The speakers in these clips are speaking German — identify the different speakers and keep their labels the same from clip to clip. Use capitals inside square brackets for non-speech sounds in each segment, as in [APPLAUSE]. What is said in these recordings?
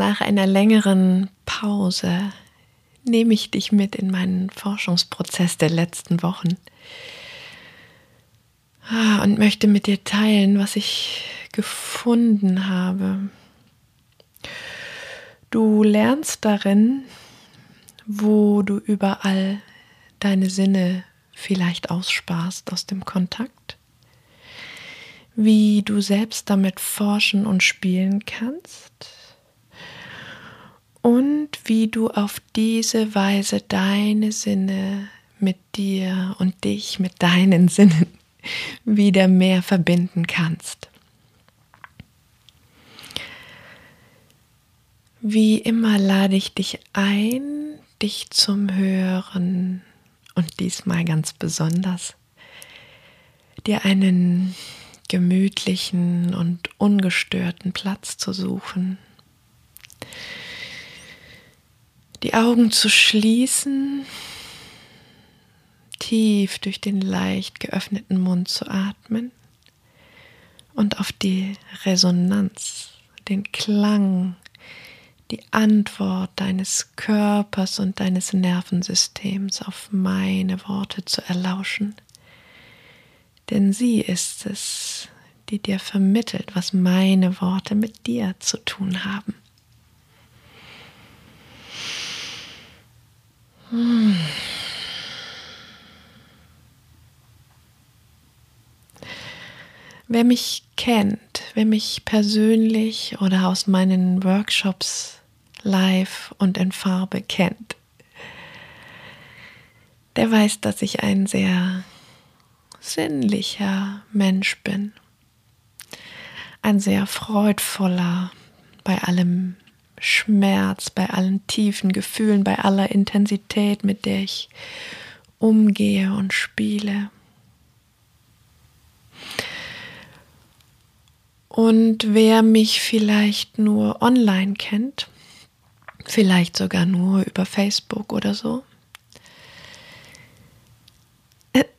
Speaker 1: Nach einer längeren Pause nehme ich dich mit in meinen Forschungsprozess der letzten Wochen ah, und möchte mit dir teilen, was ich gefunden habe. Du lernst darin, wo du überall deine Sinne vielleicht aussparst aus dem Kontakt, wie du selbst damit forschen und spielen kannst und wie du auf diese Weise deine Sinne mit dir und dich mit deinen [LAUGHS] Sinnen wieder mehr verbinden kannst. Wie immer lade ich dich ein, dich zum Hören und diesmal ganz besonders, dir einen gemütlichen und ungestörten Platz zu suchen die Augen zu schließen, tief durch den leicht geöffneten Mund zu atmen und auf die Resonanz, den Klang, die Antwort deines Körpers und deines Nervensystems auf meine Worte zu erlauschen. Denn sie ist es, die dir vermittelt, was meine Worte mit dir zu tun haben. Wer mich kennt, wer mich persönlich oder aus meinen Workshops live und in Farbe kennt, der weiß, dass ich ein sehr sinnlicher Mensch bin. Ein sehr freudvoller, bei allem Schmerz, bei allen tiefen Gefühlen, bei aller Intensität, mit der ich umgehe und spiele. Und wer mich vielleicht nur online kennt, vielleicht sogar nur über Facebook oder so,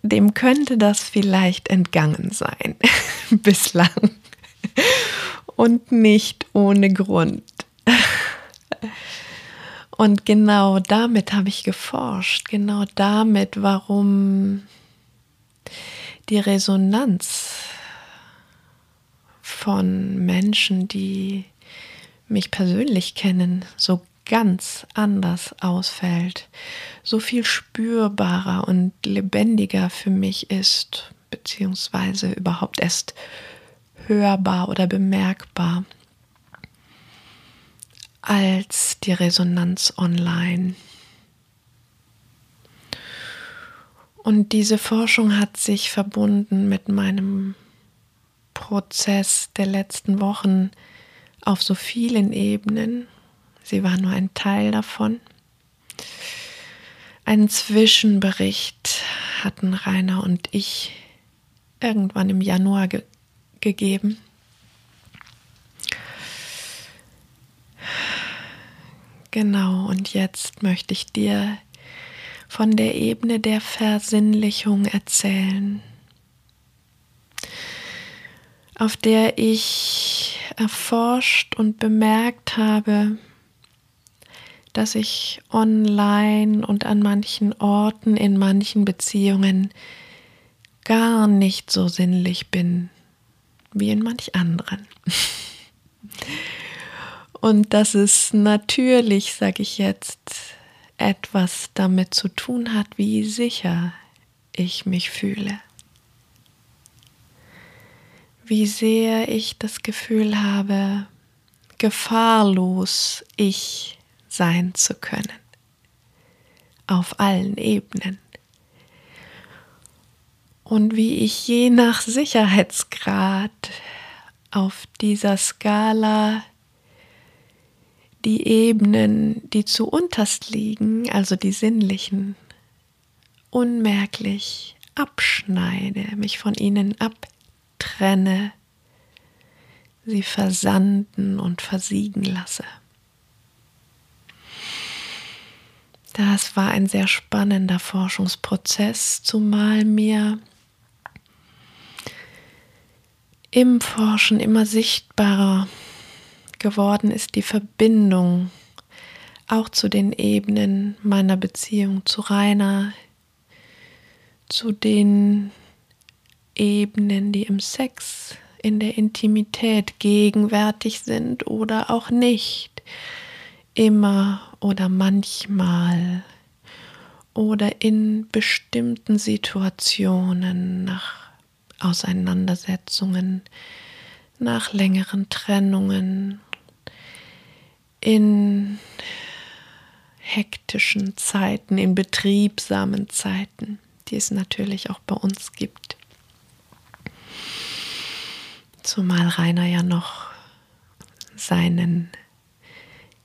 Speaker 1: dem könnte das vielleicht entgangen sein [LAUGHS] bislang und nicht ohne Grund. Und genau damit habe ich geforscht, genau damit, warum die Resonanz von Menschen, die mich persönlich kennen, so ganz anders ausfällt, so viel spürbarer und lebendiger für mich ist, beziehungsweise überhaupt erst hörbar oder bemerkbar als die Resonanz online. Und diese Forschung hat sich verbunden mit meinem Prozess der letzten Wochen auf so vielen Ebenen. Sie war nur ein Teil davon. Einen Zwischenbericht hatten Rainer und ich irgendwann im Januar ge gegeben. Genau, und jetzt möchte ich dir von der Ebene der Versinnlichung erzählen, auf der ich erforscht und bemerkt habe, dass ich online und an manchen Orten, in manchen Beziehungen gar nicht so sinnlich bin wie in manch anderen. [LAUGHS] Und dass es natürlich, sage ich jetzt, etwas damit zu tun hat, wie sicher ich mich fühle. Wie sehr ich das Gefühl habe, gefahrlos ich sein zu können. Auf allen Ebenen. Und wie ich je nach Sicherheitsgrad auf dieser Skala die Ebenen, die zu unterst liegen, also die sinnlichen, unmerklich abschneide, mich von ihnen abtrenne, sie versanden und versiegen lasse. Das war ein sehr spannender Forschungsprozess, zumal mir im Forschen immer sichtbarer geworden ist die Verbindung auch zu den Ebenen meiner Beziehung zu Rainer, zu den Ebenen, die im Sex, in der Intimität gegenwärtig sind oder auch nicht, immer oder manchmal oder in bestimmten Situationen nach Auseinandersetzungen, nach längeren Trennungen, in hektischen Zeiten, in betriebsamen Zeiten, die es natürlich auch bei uns gibt. Zumal Rainer ja noch seinen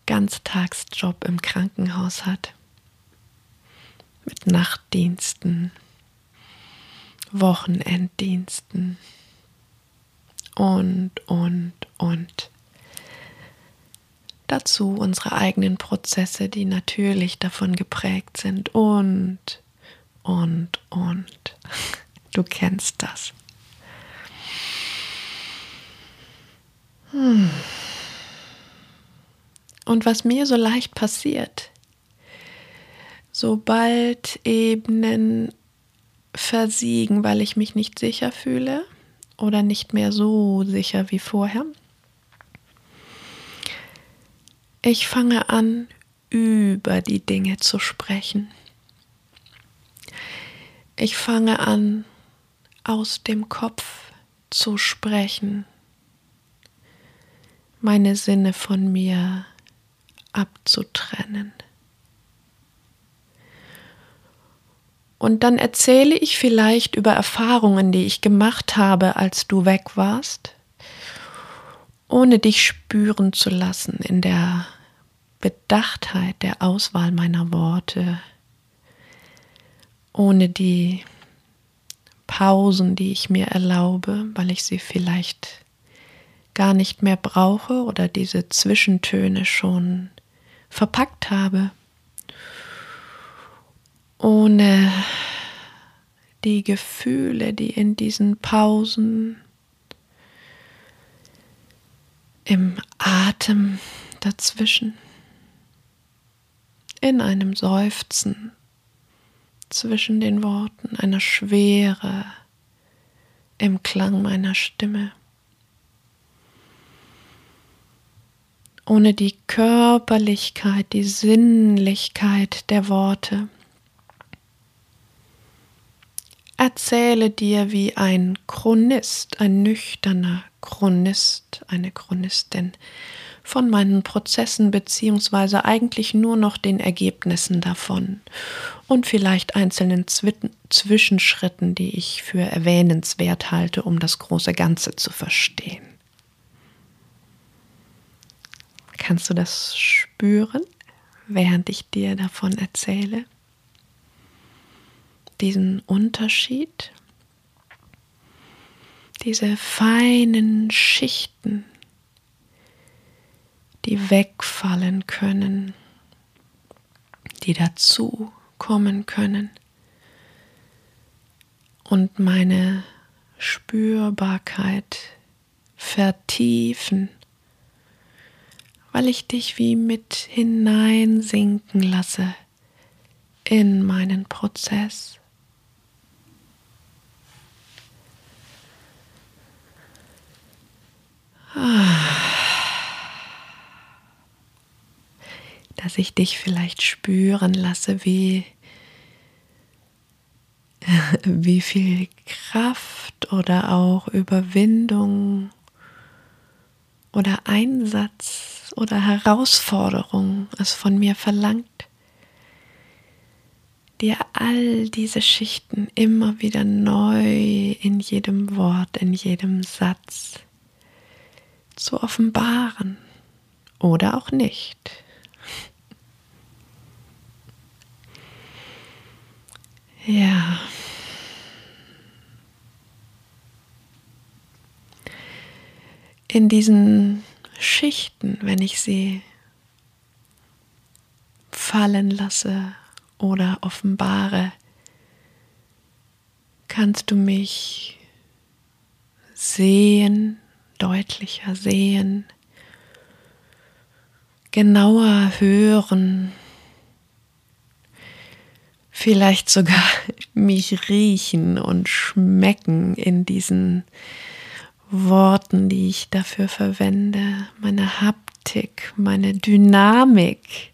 Speaker 1: Ganztagsjob im Krankenhaus hat. Mit Nachtdiensten, Wochenenddiensten und, und, und. Dazu unsere eigenen Prozesse, die natürlich davon geprägt sind und, und, und. Du kennst das. Hm. Und was mir so leicht passiert, sobald Ebenen versiegen, weil ich mich nicht sicher fühle oder nicht mehr so sicher wie vorher, ich fange an, über die Dinge zu sprechen. Ich fange an, aus dem Kopf zu sprechen, meine Sinne von mir abzutrennen. Und dann erzähle ich vielleicht über Erfahrungen, die ich gemacht habe, als du weg warst, ohne dich spüren zu lassen in der Bedachtheit der Auswahl meiner Worte, ohne die Pausen, die ich mir erlaube, weil ich sie vielleicht gar nicht mehr brauche oder diese Zwischentöne schon verpackt habe, ohne die Gefühle, die in diesen Pausen im Atem dazwischen in einem Seufzen zwischen den Worten, einer Schwere im Klang meiner Stimme. Ohne die Körperlichkeit, die Sinnlichkeit der Worte. Erzähle dir wie ein Chronist, ein nüchterner Chronist, eine Chronistin von meinen Prozessen beziehungsweise eigentlich nur noch den Ergebnissen davon und vielleicht einzelnen Zwi Zwischenschritten, die ich für erwähnenswert halte, um das große Ganze zu verstehen. Kannst du das spüren, während ich dir davon erzähle? Diesen Unterschied, diese feinen Schichten, die wegfallen können, die dazu kommen können und meine Spürbarkeit vertiefen, weil ich dich wie mit hineinsinken lasse in meinen Prozess. Ah. Dass ich dich vielleicht spüren lasse, wie, [LAUGHS] wie viel Kraft oder auch Überwindung oder Einsatz oder Herausforderung es von mir verlangt, dir all diese Schichten immer wieder neu in jedem Wort, in jedem Satz zu offenbaren oder auch nicht. Ja. In diesen Schichten, wenn ich sie fallen lasse oder offenbare, kannst du mich sehen, deutlicher sehen, genauer hören, vielleicht sogar [LAUGHS] mich riechen und schmecken in diesen Worten, die ich dafür verwende, meine Haptik, meine Dynamik,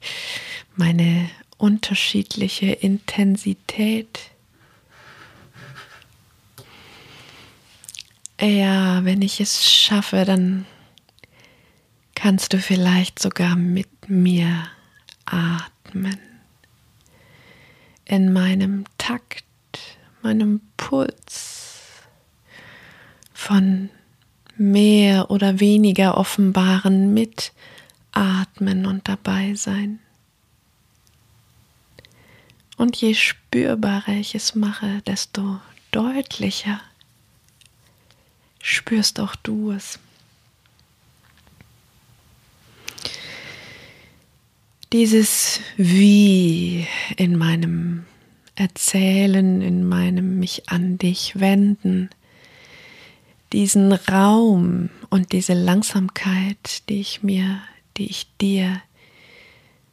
Speaker 1: meine unterschiedliche Intensität. Ja, wenn ich es schaffe, dann kannst du vielleicht sogar mit mir atmen. In meinem Takt, meinem Puls von mehr oder weniger offenbaren Mitatmen und dabei sein. Und je spürbarer ich es mache, desto deutlicher spürst auch du es. Dieses Wie in meinem Erzählen, in meinem mich an dich wenden, diesen Raum und diese Langsamkeit, die ich mir, die ich dir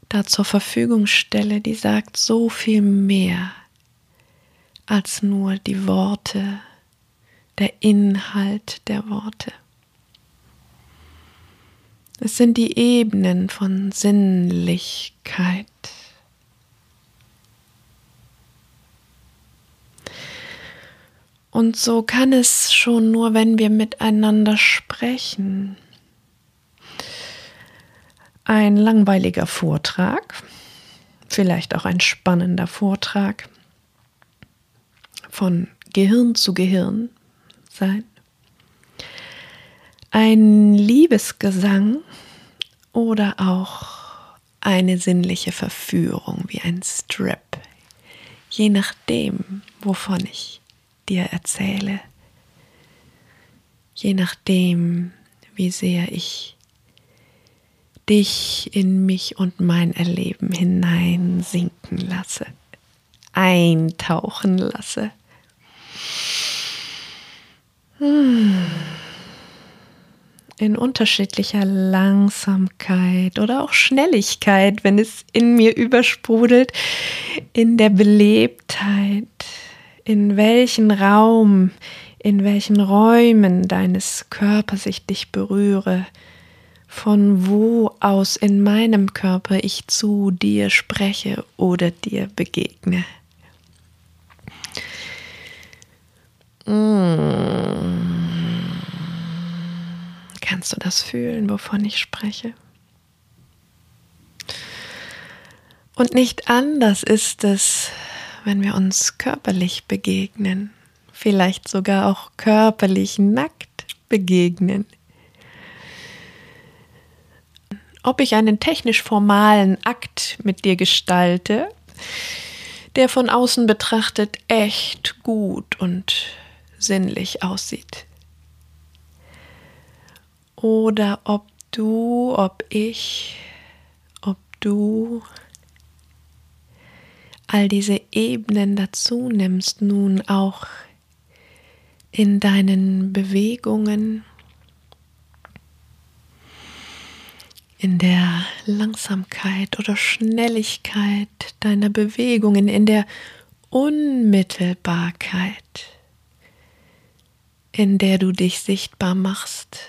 Speaker 1: da zur Verfügung stelle, die sagt so viel mehr als nur die Worte, der Inhalt der Worte. Es sind die Ebenen von Sinnlichkeit. Und so kann es schon nur, wenn wir miteinander sprechen, ein langweiliger Vortrag, vielleicht auch ein spannender Vortrag von Gehirn zu Gehirn sein, ein Liebesgesang oder auch eine sinnliche Verführung wie ein Strip, je nachdem, wovon ich dir erzähle, je nachdem, wie sehr ich dich in mich und mein Erleben hineinsinken lasse, eintauchen lasse. Hm. In unterschiedlicher Langsamkeit oder auch Schnelligkeit, wenn es in mir übersprudelt, in der Belebtheit, in welchen Raum, in welchen Räumen deines Körpers ich dich berühre, von wo aus in meinem Körper ich zu dir spreche oder dir begegne. Mmh. Kannst du das fühlen, wovon ich spreche? Und nicht anders ist es, wenn wir uns körperlich begegnen, vielleicht sogar auch körperlich nackt begegnen ob ich einen technisch formalen Akt mit dir gestalte, der von außen betrachtet echt gut und sinnlich aussieht. Oder ob du, ob ich, ob du all diese Ebenen dazu nimmst, nun auch in deinen Bewegungen, in der Langsamkeit oder Schnelligkeit deiner Bewegungen, in der Unmittelbarkeit, in der du dich sichtbar machst,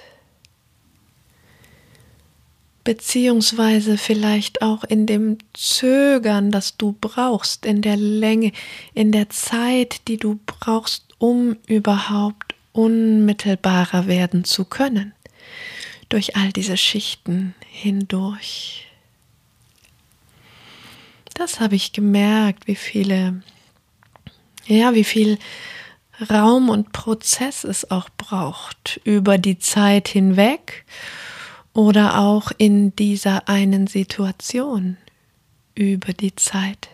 Speaker 1: beziehungsweise vielleicht auch in dem Zögern, das du brauchst, in der Länge, in der Zeit, die du brauchst, um überhaupt unmittelbarer werden zu können durch all diese Schichten hindurch. Das habe ich gemerkt, wie viele, ja, wie viel Raum und Prozess es auch braucht über die Zeit hinweg, oder auch in dieser einen Situation über die Zeit,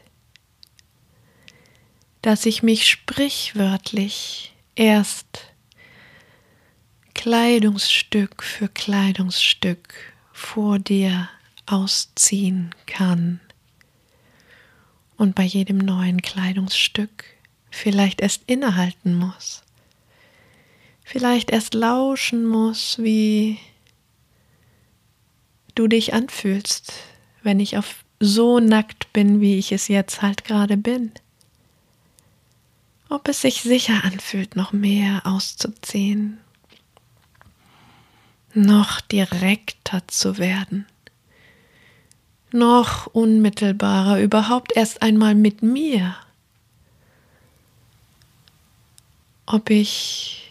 Speaker 1: dass ich mich sprichwörtlich erst Kleidungsstück für Kleidungsstück vor dir ausziehen kann. Und bei jedem neuen Kleidungsstück vielleicht erst innehalten muss, vielleicht erst lauschen muss, wie du dich anfühlst, wenn ich auf so nackt bin, wie ich es jetzt halt gerade bin. Ob es sich sicher anfühlt, noch mehr auszuziehen, noch direkter zu werden, noch unmittelbarer, überhaupt erst einmal mit mir. Ob ich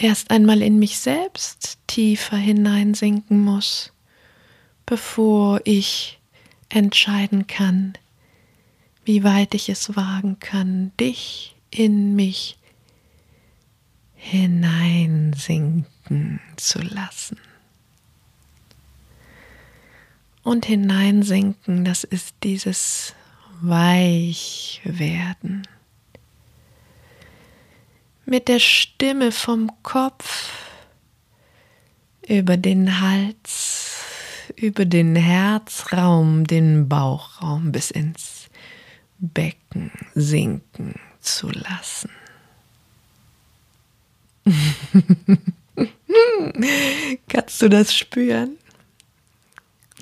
Speaker 1: erst einmal in mich selbst tiefer hineinsinken muss, bevor ich entscheiden kann, wie weit ich es wagen kann, dich in mich hineinsinken zu lassen. Und hineinsinken, das ist dieses Weichwerden mit der Stimme vom Kopf über den Hals, über den Herzraum, den Bauchraum bis ins Becken sinken zu lassen. [LAUGHS] Kannst du das spüren?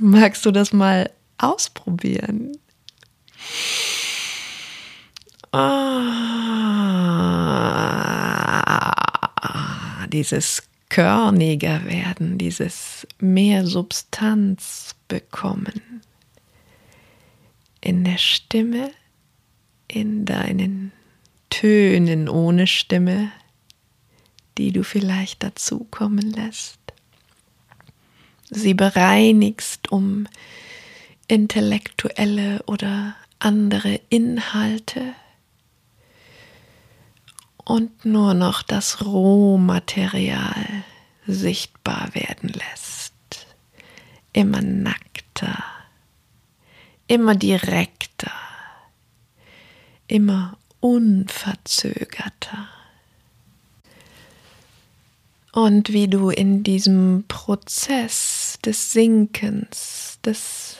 Speaker 1: Magst du das mal ausprobieren? Ah, dieses körniger werden, dieses mehr Substanz bekommen in der Stimme, in deinen Tönen ohne Stimme, die du vielleicht dazukommen lässt. Sie bereinigst um intellektuelle oder andere Inhalte und nur noch das Rohmaterial sichtbar werden lässt. Immer nackter, immer direkter, immer unverzögerter. Und wie du in diesem Prozess des Sinkens, des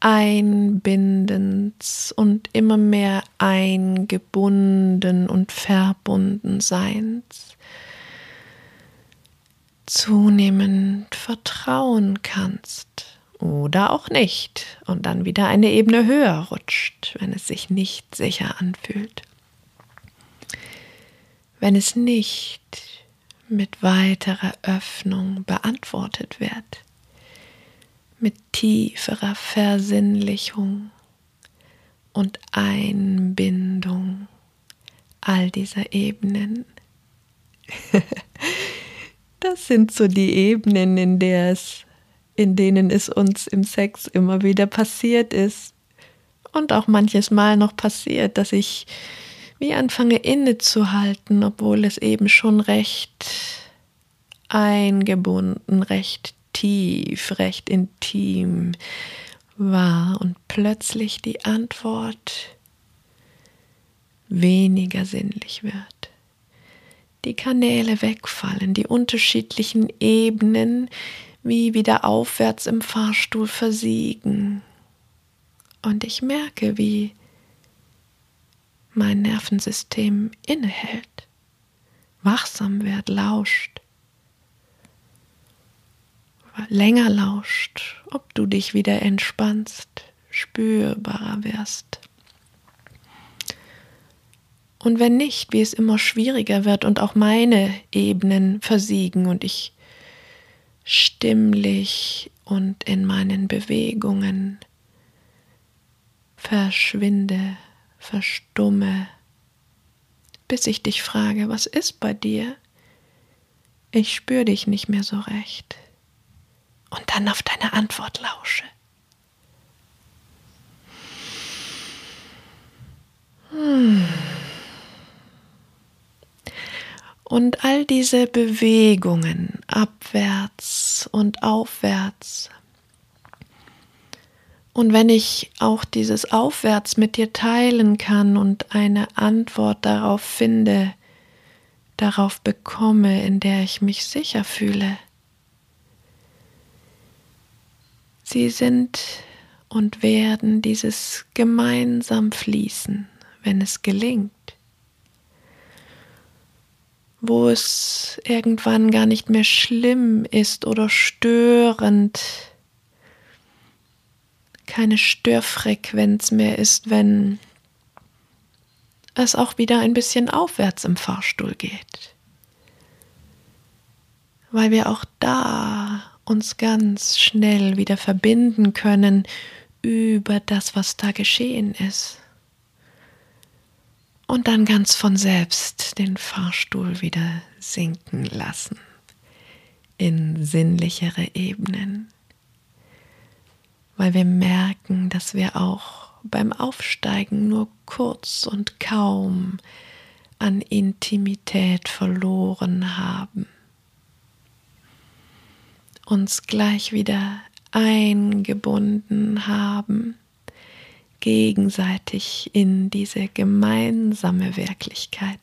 Speaker 1: Einbindens und immer mehr eingebunden und verbunden Seins zunehmend vertrauen kannst oder auch nicht und dann wieder eine Ebene höher rutscht, wenn es sich nicht sicher anfühlt. Wenn es nicht mit weiterer Öffnung beantwortet wird mit tieferer Versinnlichung und Einbindung all dieser Ebenen. [LAUGHS] das sind so die Ebenen, in der es, in denen es uns im Sex immer wieder passiert ist und auch manches Mal noch passiert, dass ich wie anfange innezuhalten, obwohl es eben schon recht eingebunden, recht tief, recht intim war und plötzlich die Antwort weniger sinnlich wird. Die Kanäle wegfallen, die unterschiedlichen Ebenen wie wieder aufwärts im Fahrstuhl versiegen. Und ich merke, wie mein Nervensystem innehält, wachsam wird, lauscht länger lauscht, ob du dich wieder entspannst, spürbarer wirst. Und wenn nicht, wie es immer schwieriger wird und auch meine Ebenen versiegen und ich stimmlich und in meinen Bewegungen verschwinde, verstumme, bis ich dich frage, was ist bei dir? Ich spüre dich nicht mehr so recht und dann auf deine Antwort lausche. Hm. Und all diese Bewegungen, abwärts und aufwärts. Und wenn ich auch dieses Aufwärts mit dir teilen kann und eine Antwort darauf finde, darauf bekomme, in der ich mich sicher fühle, sie sind und werden dieses gemeinsam fließen, wenn es gelingt wo es irgendwann gar nicht mehr schlimm ist oder störend, keine Störfrequenz mehr ist, wenn es auch wieder ein bisschen aufwärts im Fahrstuhl geht. Weil wir auch da uns ganz schnell wieder verbinden können über das, was da geschehen ist. Und dann ganz von selbst den Fahrstuhl wieder sinken lassen in sinnlichere Ebenen, weil wir merken, dass wir auch beim Aufsteigen nur kurz und kaum an Intimität verloren haben, uns gleich wieder eingebunden haben gegenseitig in diese gemeinsame Wirklichkeit.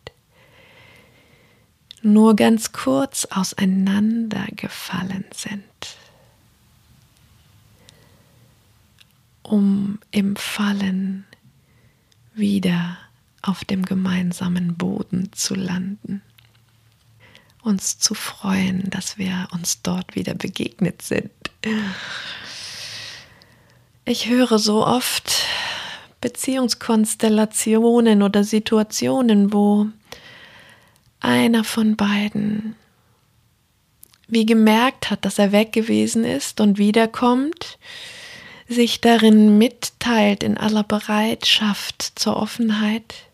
Speaker 1: Nur ganz kurz auseinandergefallen sind, um im Fallen wieder auf dem gemeinsamen Boden zu landen, uns zu freuen, dass wir uns dort wieder begegnet sind. Ich höre so oft Beziehungskonstellationen oder Situationen, wo einer von beiden wie gemerkt hat, dass er weg gewesen ist und wiederkommt, sich darin mitteilt in aller Bereitschaft zur Offenheit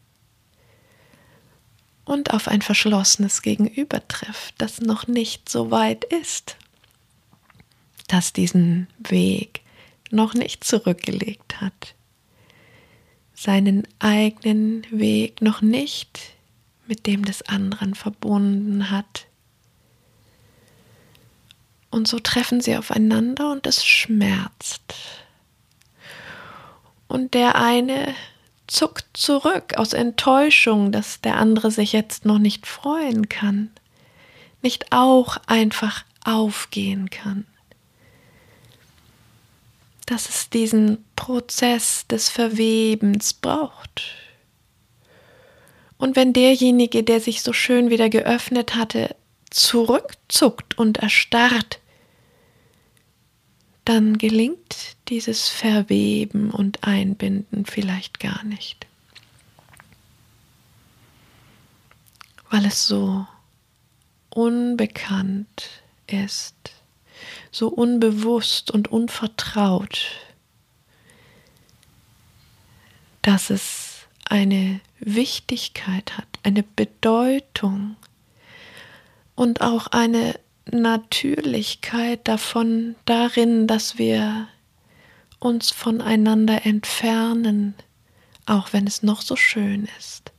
Speaker 1: und auf ein verschlossenes Gegenüber trifft, das noch nicht so weit ist, das diesen Weg noch nicht zurückgelegt hat, seinen eigenen Weg noch nicht mit dem des anderen verbunden hat. Und so treffen sie aufeinander und es schmerzt. Und der eine zuckt zurück aus Enttäuschung, dass der andere sich jetzt noch nicht freuen kann, nicht auch einfach aufgehen kann dass es diesen Prozess des Verwebens braucht. Und wenn derjenige, der sich so schön wieder geöffnet hatte, zurückzuckt und erstarrt, dann gelingt dieses Verweben und Einbinden vielleicht gar nicht, weil es so unbekannt ist so unbewusst und unvertraut, dass es eine Wichtigkeit hat, eine Bedeutung und auch eine Natürlichkeit davon darin, dass wir uns voneinander entfernen, auch wenn es noch so schön ist,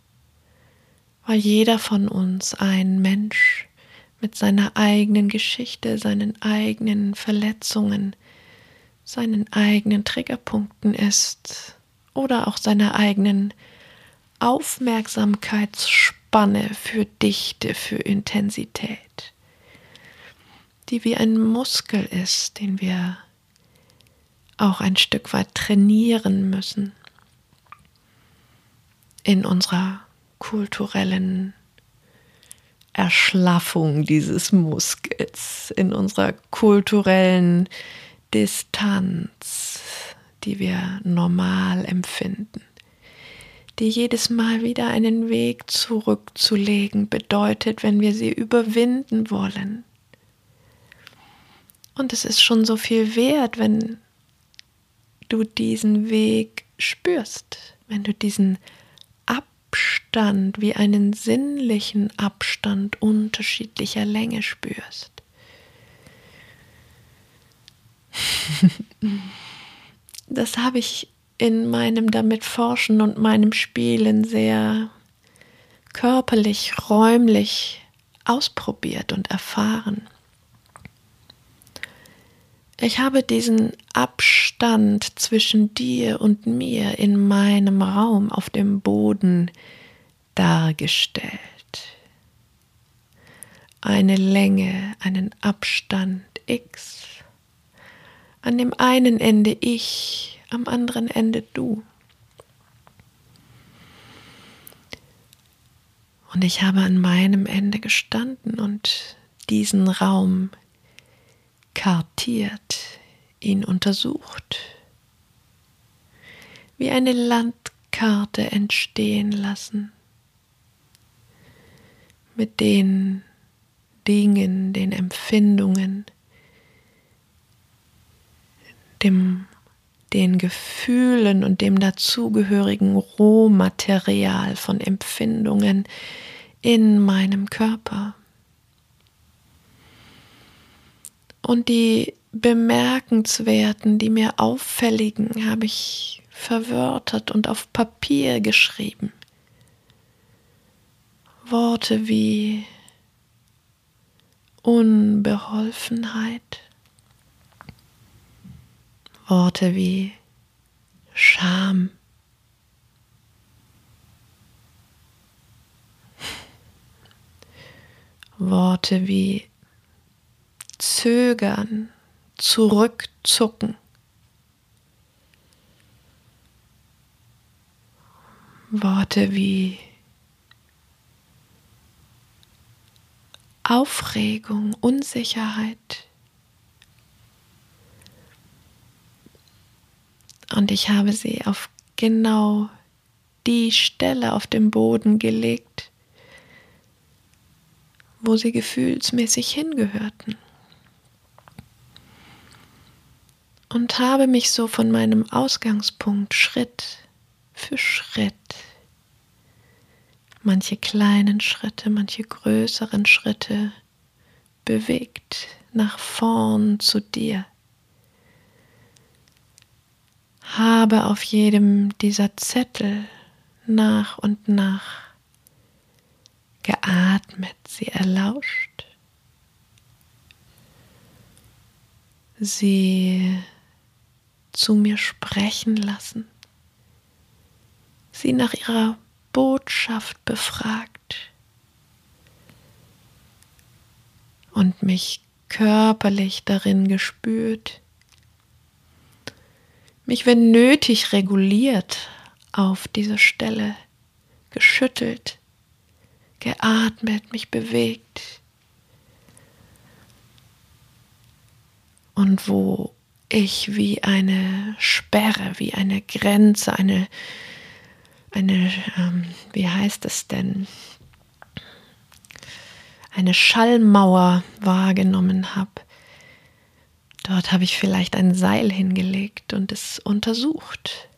Speaker 1: weil jeder von uns ein Mensch mit seiner eigenen Geschichte, seinen eigenen Verletzungen, seinen eigenen Triggerpunkten ist oder auch seiner eigenen Aufmerksamkeitsspanne für Dichte, für Intensität, die wie ein Muskel ist, den wir auch ein Stück weit trainieren müssen in unserer kulturellen Erschlaffung dieses Muskels, in unserer kulturellen Distanz, die wir normal empfinden, die jedes Mal wieder einen Weg zurückzulegen bedeutet, wenn wir sie überwinden wollen. Und es ist schon so viel wert, wenn du diesen Weg spürst, wenn du diesen Abstand, wie einen sinnlichen Abstand unterschiedlicher Länge spürst. [LAUGHS] das habe ich in meinem damit Forschen und meinem Spielen sehr körperlich, räumlich ausprobiert und erfahren. Ich habe diesen Abstand zwischen dir und mir in meinem Raum auf dem Boden dargestellt. Eine Länge, einen Abstand X. An dem einen Ende ich, am anderen Ende du. Und ich habe an meinem Ende gestanden und diesen Raum kartiert, ihn untersucht, wie eine Landkarte entstehen lassen, mit den Dingen, den Empfindungen, dem, den Gefühlen und dem dazugehörigen Rohmaterial von Empfindungen in meinem Körper. Und die bemerkenswerten, die mir auffälligen, habe ich verwörtert und auf Papier geschrieben. Worte wie Unbeholfenheit, Worte wie Scham, Worte wie Zögern, Zurückzucken. Worte wie Aufregung, Unsicherheit. Und ich habe sie auf genau die Stelle auf dem Boden gelegt, wo sie gefühlsmäßig hingehörten. Und habe mich so von meinem Ausgangspunkt Schritt für Schritt, manche kleinen Schritte, manche größeren Schritte bewegt nach vorn zu dir. Habe auf jedem dieser Zettel nach und nach geatmet, sie erlauscht, sie zu mir sprechen lassen, sie nach ihrer Botschaft befragt und mich körperlich darin gespürt, mich wenn nötig reguliert auf diese Stelle, geschüttelt, geatmet, mich bewegt. Und wo ich wie eine Sperre, wie eine Grenze, eine, eine ähm, wie heißt es denn, eine Schallmauer wahrgenommen habe. Dort habe ich vielleicht ein Seil hingelegt und es untersucht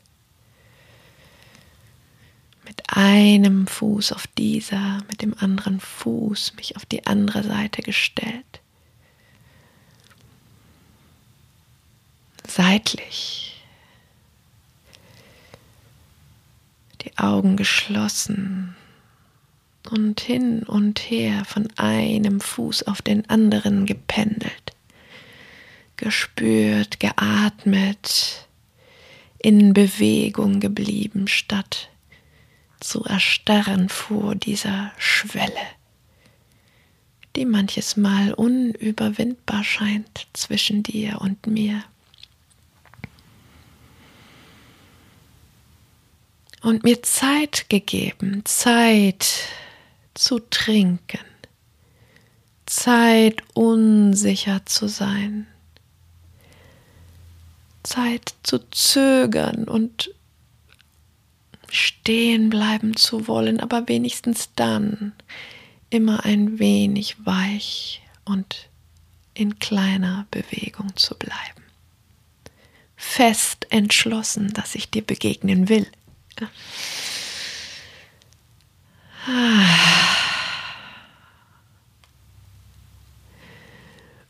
Speaker 1: mit einem Fuß auf dieser, mit dem anderen Fuß mich auf die andere Seite gestellt. Seitlich. Die Augen geschlossen und hin und her von einem Fuß auf den anderen gependelt. Gespürt, geatmet, in Bewegung geblieben, statt zu erstarren vor dieser Schwelle, die manches Mal unüberwindbar scheint zwischen dir und mir. Und mir Zeit gegeben, Zeit zu trinken, Zeit unsicher zu sein, Zeit zu zögern und stehen bleiben zu wollen, aber wenigstens dann immer ein wenig weich und in kleiner Bewegung zu bleiben. Fest entschlossen, dass ich dir begegnen will.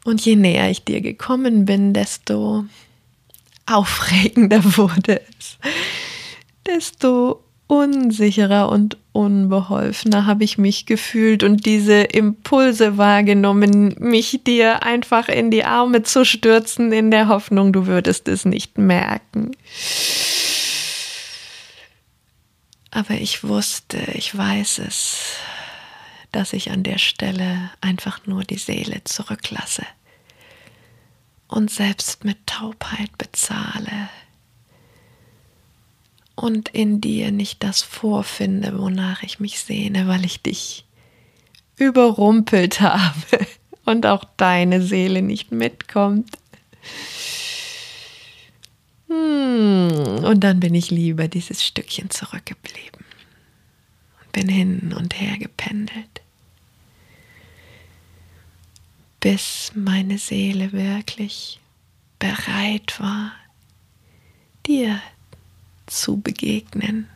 Speaker 1: Und je näher ich dir gekommen bin, desto aufregender [LAUGHS] wurde es desto unsicherer und unbeholfener habe ich mich gefühlt und diese Impulse wahrgenommen, mich dir einfach in die Arme zu stürzen, in der Hoffnung, du würdest es nicht merken. Aber ich wusste, ich weiß es, dass ich an der Stelle einfach nur die Seele zurücklasse und selbst mit Taubheit bezahle und in dir nicht das vorfinde, wonach ich mich sehne, weil ich dich überrumpelt [LAUGHS] habe und auch deine Seele nicht mitkommt. Hm, und dann bin ich lieber dieses Stückchen zurückgeblieben. Und bin hin und her gependelt, bis meine Seele wirklich bereit war, dir zu begegnen.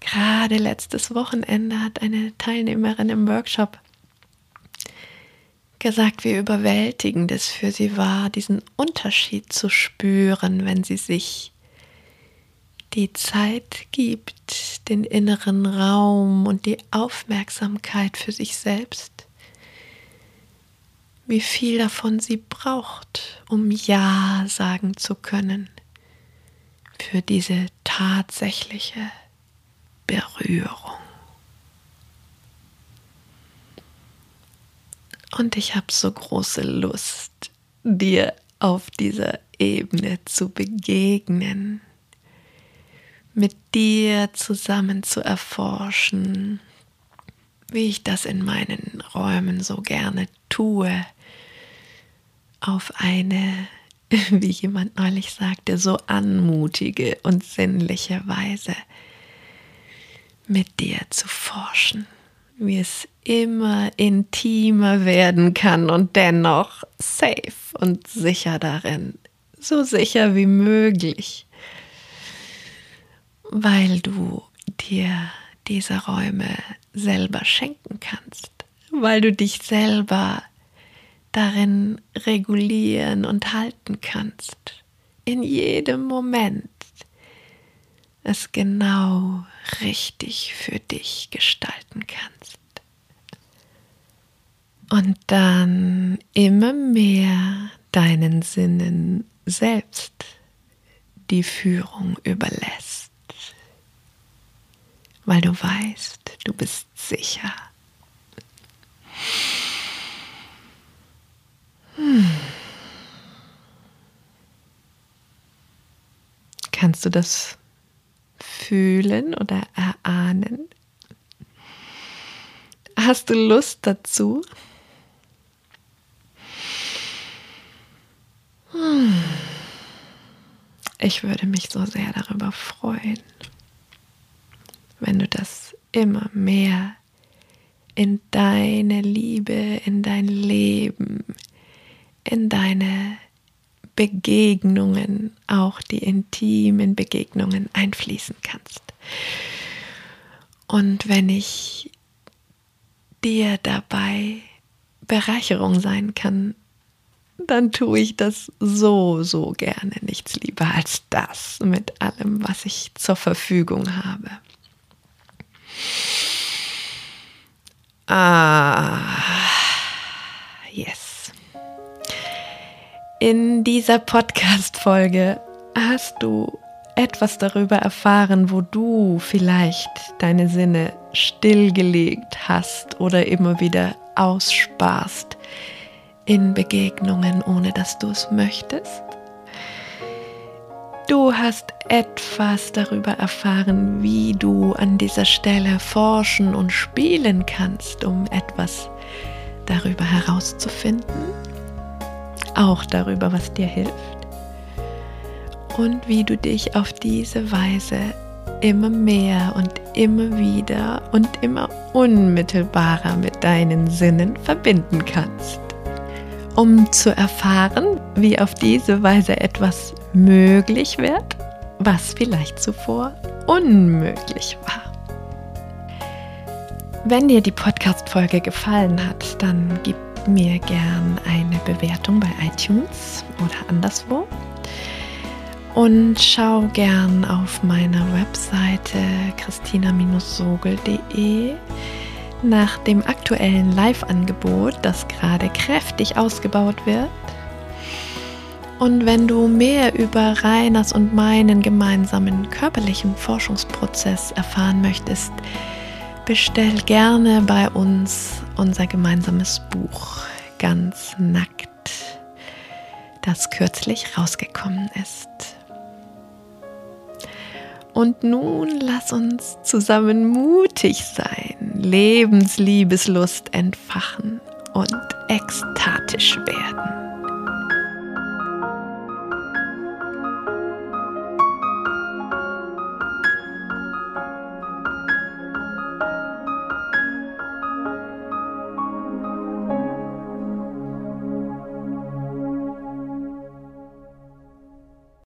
Speaker 1: Gerade letztes Wochenende hat eine Teilnehmerin im Workshop gesagt, wie überwältigend es für sie war, diesen Unterschied zu spüren, wenn sie sich die Zeit gibt, den inneren Raum und die Aufmerksamkeit für sich selbst, wie viel davon sie braucht, um Ja sagen zu können für diese tatsächliche Berührung. Und ich habe so große Lust, dir auf dieser Ebene zu begegnen, mit dir zusammen zu erforschen, wie ich das in meinen Räumen so gerne tue, auf eine [LAUGHS] wie jemand neulich sagte, so anmutige und sinnliche Weise mit dir zu forschen, wie es immer intimer werden kann und dennoch safe und sicher darin, so sicher wie möglich, weil du dir diese Räume selber schenken kannst, weil du dich selber darin regulieren und halten kannst. In jedem Moment es genau richtig für dich gestalten kannst. Und dann immer mehr deinen Sinnen selbst die Führung überlässt, weil du weißt, du bist sicher. Hm. Kannst du das fühlen oder erahnen? Hast du Lust dazu? Hm. Ich würde mich so sehr darüber freuen, wenn du das immer mehr in deine Liebe, in dein Leben, in deine Begegnungen, auch die intimen Begegnungen einfließen kannst. Und wenn ich dir dabei Bereicherung sein kann, dann tue ich das so, so gerne. Nichts lieber als das mit allem, was ich zur Verfügung habe. Ah, In dieser Podcast-Folge hast du etwas darüber erfahren, wo du vielleicht deine Sinne stillgelegt hast oder immer wieder aussparst in Begegnungen, ohne dass du es möchtest. Du hast etwas darüber erfahren, wie du an dieser Stelle forschen und spielen kannst, um etwas darüber herauszufinden auch darüber, was dir hilft und wie du dich auf diese Weise immer mehr und immer wieder und immer unmittelbarer mit deinen Sinnen verbinden kannst. Um zu erfahren, wie auf diese Weise etwas möglich wird, was vielleicht zuvor unmöglich war. Wenn dir die Podcast-Folge gefallen hat, dann gib mir gern eine Bewertung bei iTunes oder anderswo. Und schau gern auf meiner Webseite christina-sogel.de nach dem aktuellen Live-Angebot, das gerade kräftig ausgebaut wird. Und wenn du mehr über Reiners und meinen gemeinsamen körperlichen Forschungsprozess erfahren möchtest, bestell gerne bei uns unser gemeinsames Buch ganz nackt, das kürzlich rausgekommen ist. Und nun lass uns zusammen mutig sein, Lebensliebeslust entfachen und ekstatisch werden.